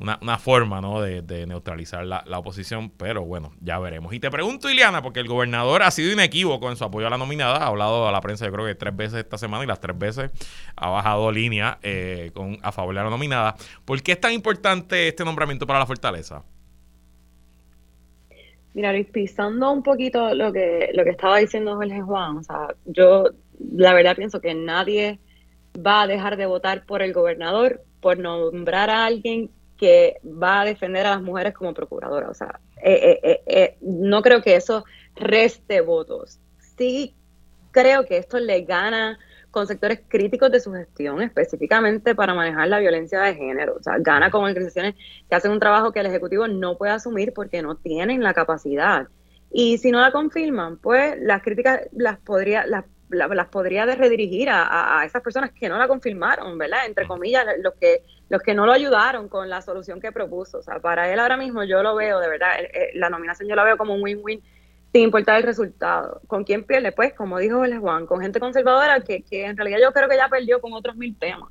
una, forma ¿no? de, neutralizar la, oposición, pero bueno, ya veremos. Y te pregunto, Ileana, porque el gobernador ha sido inequívoco en su apoyo a la nominada, ha hablado a la prensa yo creo que tres veces esta semana y las tres veces ha bajado línea eh, con, a favor de la nominada. ¿Por qué es tan importante este nombramiento para la fortaleza? Mira, pisando un poquito lo que, lo que estaba diciendo Jorge Juan, o sea, yo la verdad pienso que nadie va a dejar de votar por el gobernador por nombrar a alguien que va a defender a las mujeres como procuradora. O sea, eh, eh, eh, no creo que eso reste votos. Sí creo que esto le gana con sectores críticos de su gestión, específicamente para manejar la violencia de género. O sea, gana con organizaciones que hacen un trabajo que el Ejecutivo no puede asumir porque no tienen la capacidad. Y si no la confirman, pues las críticas las podría, las las podría redirigir a, esas personas que no la confirmaron, ¿verdad? Entre comillas, los que los que no lo ayudaron con la solución que propuso. O sea, para él ahora mismo yo lo veo, de verdad, la nominación yo la veo como un win-win sin importar el resultado. ¿Con quién pierde? Pues, como dijo el Juan, con gente conservadora que, en realidad yo creo que ya perdió con otros mil temas.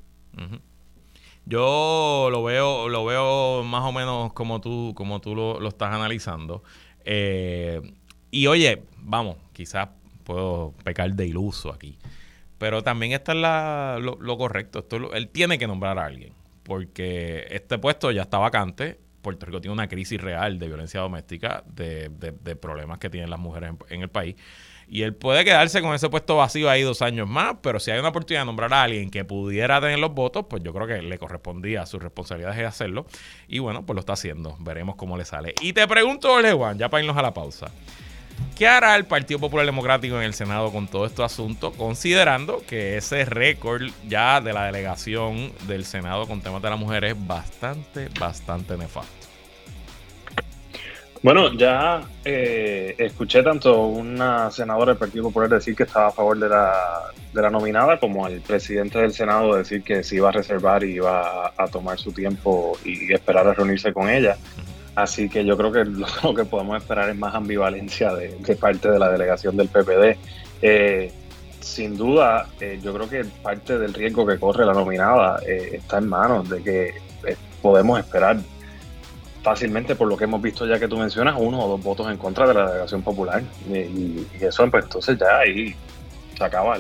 Yo lo veo, lo veo más o menos como tú, como tú lo, estás analizando. Eh, y oye, vamos, quizás puedo pecar de iluso aquí. Pero también está la, lo, correcto. Esto, él tiene que nombrar a alguien. Porque este puesto ya está vacante. Puerto Rico tiene una crisis real de violencia doméstica, de, problemas que tienen las mujeres en, el país. Y él puede quedarse con ese puesto vacío ahí dos años más, pero si hay una oportunidad de nombrar a alguien que pudiera tener los votos, pues yo creo que le correspondía a sus responsabilidades de hacerlo. Y bueno, pues lo está haciendo. Veremos cómo le sale. Y te pregunto, Juan, ya para irnos a la pausa. ¿Qué hará el Partido Popular Democrático en el Senado con todo este asunto? Considerando que ese récord ya de la delegación del Senado con temas de las mujeres es bastante, bastante nefasto. Bueno, ya eh, escuché tanto una senadora del Partido Popular decir que estaba a favor de la, de la nominada como al presidente del Senado decir que se iba a reservar y iba a, a tomar su tiempo y esperar a reunirse con ella. Así que yo creo que lo, que podemos esperar es más ambivalencia de, parte de la delegación del PPD. Eh, sin duda, eh, yo creo que parte del riesgo que corre la nominada eh, está en manos de que podemos esperar fácilmente, por lo que hemos visto ya que tú mencionas, uno o dos votos en contra de la delegación popular. Y, eso, pues entonces ya ahí se acaba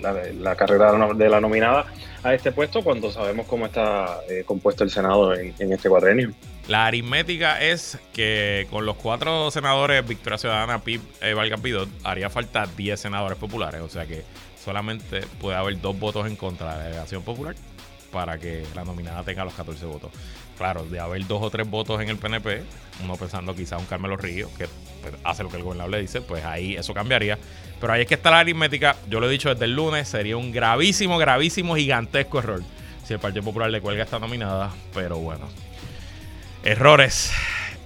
la, carrera de la nominada a este puesto cuando sabemos cómo está compuesto el Senado en, en este cuadrenio. La aritmética es que con los cuatro senadores Victoria Ciudadana, PIB, eh, Pidot, haría falta 10 senadores populares. O sea que solamente puede haber dos votos en contra de la delegación popular para que la nominada tenga los 14 votos. Claro, de haber dos o tres votos en el PNP, uno pensando quizá un Carmelo Río, que pues, hace lo que el gobernador le dice, pues ahí eso cambiaría. Pero ahí es que está la aritmética. Yo lo he dicho desde el lunes, sería un gravísimo, gravísimo, gigantesco error si el Partido Popular le cuelga esta nominada. Pero bueno, Errores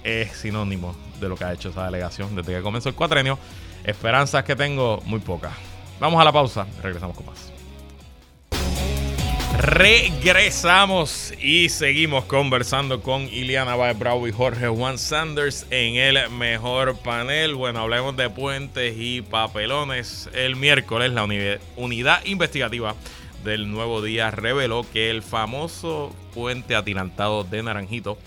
es sinónimo de lo que ha hecho esa delegación desde que comenzó el cuatrenio. Esperanzas que tengo, muy pocas. Vamos a la pausa, regresamos con más. Regresamos y seguimos conversando con Iliana Baez Bravo y Jorge Juan Sanders en el mejor panel. Bueno, hablemos de puentes y papelones. El miércoles la unidad investigativa del Nuevo Día reveló que el famoso puente atilantado de Naranjito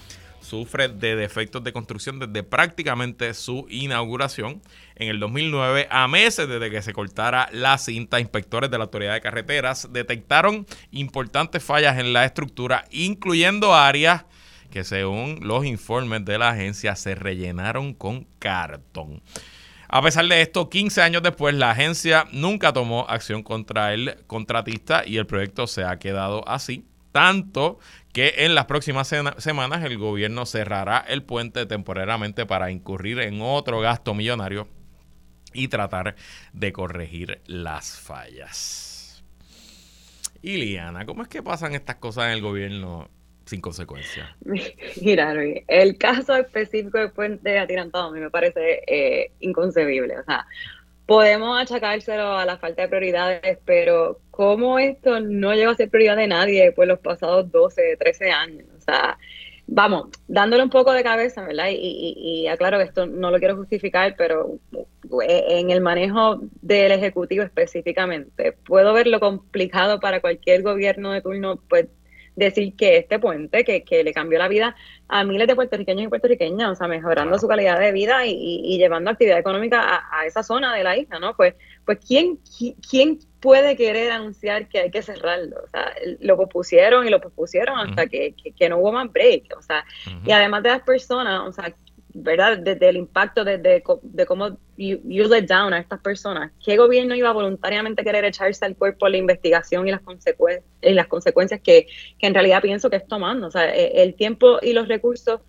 sufre de defectos de construcción desde prácticamente su inauguración en el 2009. A meses desde que se cortara la cinta, inspectores de la Autoridad de Carreteras detectaron importantes fallas en la estructura, incluyendo áreas que según los informes de la agencia se rellenaron con cartón. A pesar de esto, 15 años después, la agencia nunca tomó acción contra el contratista y el proyecto se ha quedado así. Tanto que en las próximas semanas el gobierno cerrará el puente temporariamente para incurrir en otro gasto millonario y tratar de corregir las fallas. Iliana, ¿cómo es que pasan estas cosas en el gobierno sin consecuencia? Mira, el caso específico del puente atirantado a mí me parece eh, inconcebible. O sea, podemos achacárselo a la falta de prioridades, pero ¿cómo esto no lleva a ser prioridad de nadie por los pasados 12, 13 años? O sea, vamos, dándole un poco de cabeza, ¿verdad? Y, y, aclaro que esto no lo quiero justificar, pero en el manejo del Ejecutivo específicamente, puedo ver lo complicado para cualquier gobierno de turno, pues decir que este puente, que, que le cambió la vida a miles de puertorriqueños y puertorriqueñas, o sea, mejorando su calidad de vida y, llevando actividad económica a, esa zona de la isla, ¿no? Pues, pues ¿quién, ¿quién puede querer anunciar que hay que cerrarlo? O sea, lo propusieron y lo propusieron hasta que, que, no hubo más break, o sea, y además de las personas, o sea, ¿verdad? Desde el impacto de, de, cómo you, let down a estas personas. ¿Qué gobierno iba a voluntariamente querer echarse al cuerpo la investigación y las, y las consecuencias que, en realidad pienso que es tomando? O sea, e, el tiempo y los recursos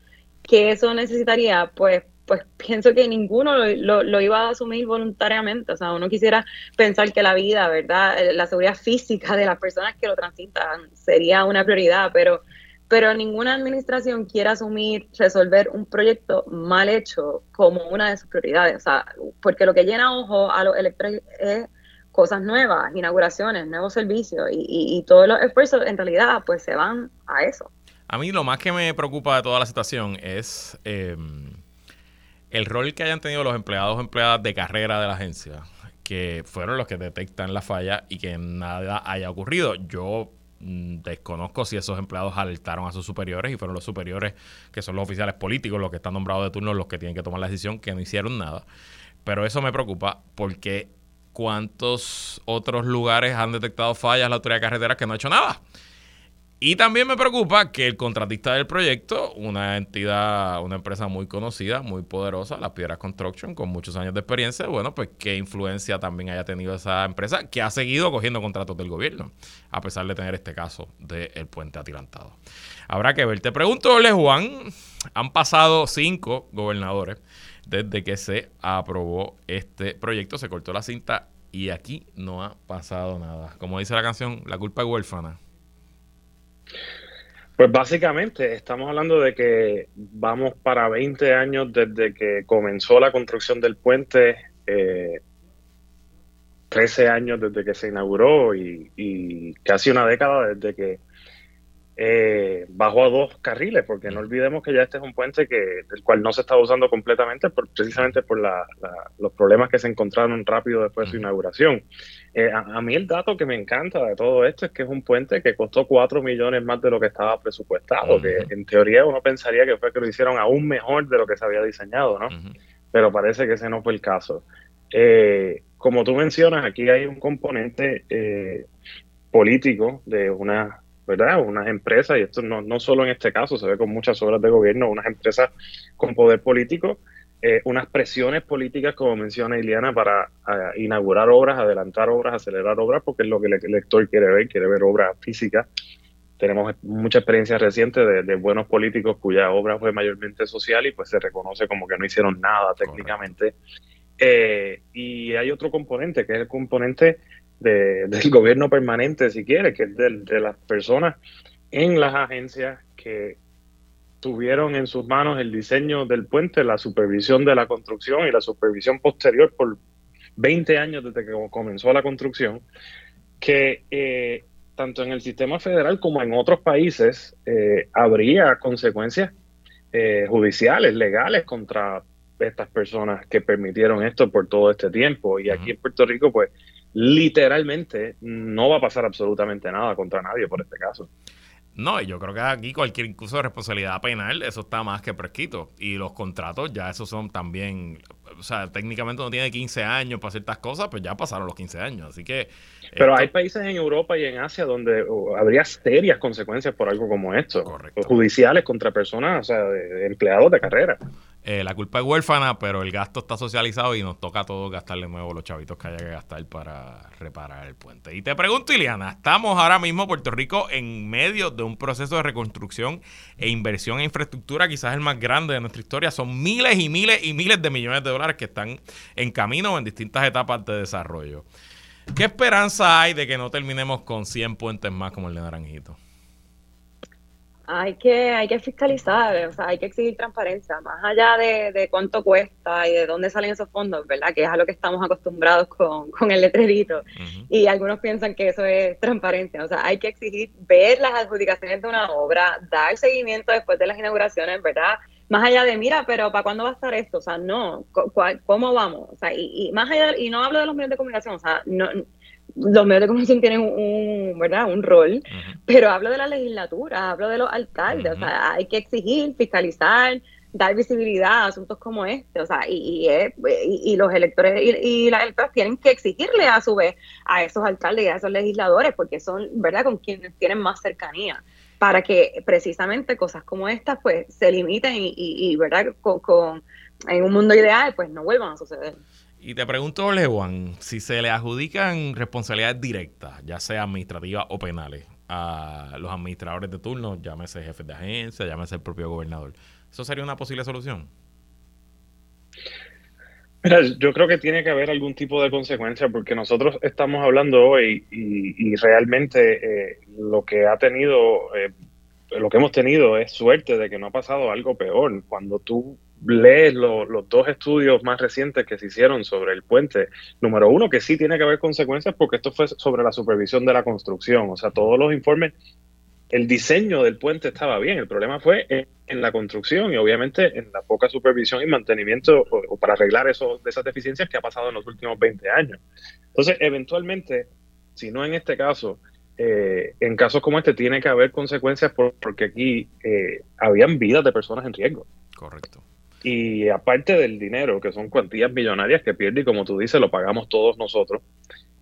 que eso necesitaría, pues pues pienso que ninguno lo, lo, iba a asumir voluntariamente. O sea, uno quisiera pensar que la vida, ¿verdad? La seguridad física de las personas que lo transitan sería una prioridad, pero pero ninguna administración quiere asumir resolver un proyecto mal hecho como una de sus prioridades, o sea, porque lo que llena ojo a los electores es cosas nuevas, inauguraciones, nuevos servicios y, todos los esfuerzos en realidad pues se van a eso. A mí lo más que me preocupa de toda la situación es em, el rol que hayan tenido los empleados o empleadas de carrera de la agencia, que fueron los que detectan la falla y que nada haya ocurrido. Yo desconozco si esos empleados alertaron a sus superiores y fueron los superiores, que son los oficiales políticos, los que están nombrados de turno, los que tienen que tomar la decisión, que no hicieron nada. Pero eso me preocupa porque ¿cuántos otros lugares han detectado fallas la autoridad de carreteras que no ha hecho nada? Y también me preocupa que el contratista del proyecto, una entidad, una empresa muy conocida, muy poderosa, La Piedras Construction, con muchos años de experiencia, bueno, pues qué influencia también haya tenido esa empresa que ha seguido cogiendo contratos del gobierno, a pesar de tener este caso del puente atilantado. Habrá que ver. Te pregunto, Ole Juan, han pasado cinco gobernadores desde que se aprobó este proyecto, se cortó la cinta y aquí no ha pasado nada. Como dice la canción, la culpa es huérfana. Pues básicamente estamos hablando de que vamos para 20 años desde que comenzó la construcción del puente, 13 eh, años desde que se inauguró y, casi una década desde que eh, bajó a dos carriles, porque no olvidemos que ya este es un puente que del cual no se está usando completamente por, precisamente por los problemas que se encontraron rápido después de su inauguración. Eh, a, mí el dato que me encanta de todo esto es que es un puente que costó 4 millones más de lo que estaba presupuestado, que en teoría uno pensaría que fue que lo hicieron aún mejor de lo que se había diseñado, ¿no? Pero parece que ese no fue el caso. Eh, como tú mencionas, aquí hay un componente político de una ¿verdad? Unas empresas, y esto no, no solo en este caso, se ve con muchas obras de gobierno, unas empresas con poder político, eh, unas presiones políticas, como menciona Iliana, para inaugurar obras, adelantar obras, acelerar obras, porque es lo que el elector quiere ver, quiere ver obras físicas. Tenemos mucha experiencia reciente de, buenos políticos cuya obra fue mayormente social y pues se reconoce como que no hicieron nada técnicamente. Eh, y hay otro componente, que es el componente del gobierno permanente, si quiere, que es de, las personas en las agencias que tuvieron en sus manos el diseño del puente, la supervisión de la construcción y la supervisión posterior por 20 años desde que comenzó la construcción, que eh, tanto en el sistema federal como en otros países eh, habría consecuencias eh, judiciales, legales contra estas personas que permitieron esto por todo este tiempo. Y aquí en Puerto Rico, pues literalmente no va a pasar absolutamente nada contra nadie por este caso. No, yo creo que aquí cualquier incluso de responsabilidad penal, eso está más que prescrito. Y los contratos ya esos son también, o sea, técnicamente uno tiene 15 años para ciertas cosas, pues ya pasaron los 15 años. Así que... Pero hay países en Europa y en Asia donde habría serias consecuencias por algo como esto. Correcto. Judiciales contra personas, o sea, de empleados de carrera. Eh, la culpa es huérfana, pero el gasto está socializado y nos toca a todos gastarle nuevo los chavitos que haya que gastar para reparar el puente. Y te pregunto, Iliana, estamos ahora mismo, Puerto Rico, en medio de un proceso de reconstrucción e inversión en infraestructura, quizás el más grande de nuestra historia. Son miles y miles y miles de millones de dólares que están en camino en distintas etapas de desarrollo. ¿Qué esperanza hay de que no terminemos con 100 puentes más como el de Naranjito? Hay que, hay que fiscalizar, o sea, hay que exigir transparencia, más allá de, cuánto cuesta y de dónde salen esos fondos, ¿verdad? Que es a lo que estamos acostumbrados con, con el letrerito. Y algunos piensan que eso es transparencia, o sea, hay que exigir ver las adjudicaciones de una obra, dar seguimiento después de las inauguraciones, ¿verdad? Más allá de, mira, pero ¿para cuándo va a estar esto? O sea, no, ¿cómo vamos? O sea, y, y más allá, y no hablo de los medios de comunicación, o sea, no los medios de comunicación tienen un, ¿verdad? un rol, pero hablo de la legislatura, hablo de los alcaldes, o sea, hay que exigir, fiscalizar, dar visibilidad a asuntos como este, o sea, y, y, los electores y, las electoras tienen que exigirle a su vez a esos alcaldes y a esos legisladores, porque son, ¿verdad?, con quienes tienen más cercanía, para que precisamente cosas como estas, pues, se limiten y, ¿verdad?, con, en un mundo ideal, pues, no vuelvan a suceder. Y te pregunto, Lewan, si se le adjudican responsabilidades directas, ya sea administrativas o penales, a los administradores de turno, llámese jefes de agencia, llámese el propio gobernador, ¿Eso sería una posible solución? Mira, yo creo que tiene que haber algún tipo de consecuencia porque nosotros estamos hablando hoy y, realmente eh, lo que ha tenido, eh, lo que hemos tenido es suerte de que no ha pasado algo peor. Cuando tú lees los dos estudios más recientes que se hicieron sobre el puente, número uno, que sí tiene que haber consecuencias porque esto fue sobre la supervisión de la construcción, o sea, todos los informes el diseño del puente estaba bien, el problema fue en, la construcción y obviamente en la poca supervisión y mantenimiento o, para arreglar eso, de esas deficiencias que ha pasado en los últimos 20 años. Entonces, eventualmente, si no en este caso, eh, en casos como este tiene que haber consecuencias porque aquí eh, habían vidas de personas en riesgo. Correcto. Y aparte del dinero, que son cuantías millonarias que pierde y como tú dices, lo pagamos todos nosotros,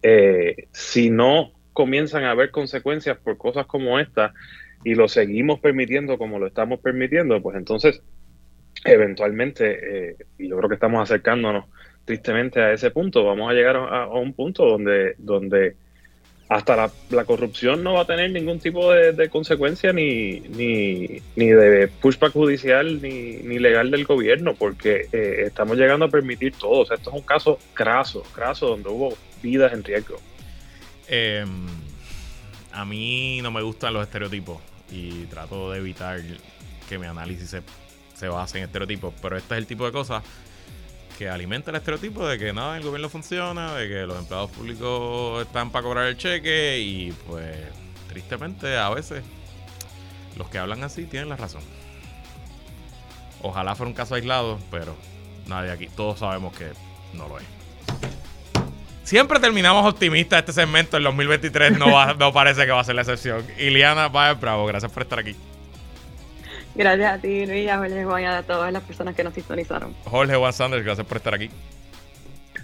eh, si no comienzan a haber consecuencias por cosas como esta y lo seguimos permitiendo como lo estamos permitiendo, pues entonces eventualmente, eh, y yo creo que estamos acercándonos tristemente a ese punto, vamos a llegar a, un punto donde, donde hasta la, corrupción no va a tener ningún tipo de, consecuencia ni, ni, ni, de pushback judicial ni, ni legal del gobierno, porque eh, estamos llegando a permitir todo. O sea, esto es un caso craso, craso, donde hubo vidas en riesgo. Em, a mí no me gustan los estereotipos y trato de evitar que mi análisis se, se base en estereotipos, pero este es el tipo de cosas que alimenta el estereotipo de que nada, el gobierno funciona, de que los empleados públicos están para cobrar el cheque y pues tristemente a veces los que hablan así tienen la razón. Ojalá fuera un caso aislado, pero nadie aquí, todos sabemos que no lo es. Siempre terminamos optimistas este segmento. En 2023 no, va, no parece que va a ser la excepción. Iliana Baez Bravo, gracias por estar aquí. Gracias a ti, Luis, a Jorge Juan y a todas las personas que nos sintonizaron. Jorge Juan Sanders, gracias por estar aquí.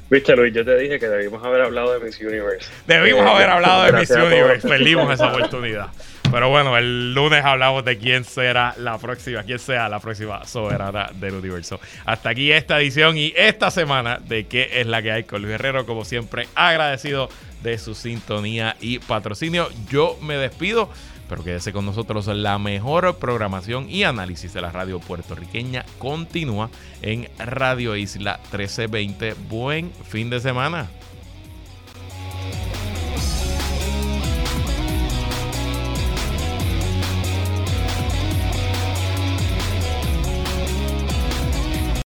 Viste, Luis, yo te dije que debimos haber hablado de Miss Universe. Debimos eh, haber hablado de Miss Universe. Perdimos esa oportunidad. Pero bueno, el lunes hablamos de quién será la próxima, quién sea la próxima soberana del universo. Hasta aquí esta edición y esta semana de qué es la que hay con Luis Guerrero. Como siempre, agradecido de su sintonía y patrocinio. Yo me despido. Pero quédese con nosotros. La mejor programación y análisis de la radio puertorriqueña continúa en Radio Isla 1320. Buen fin de semana.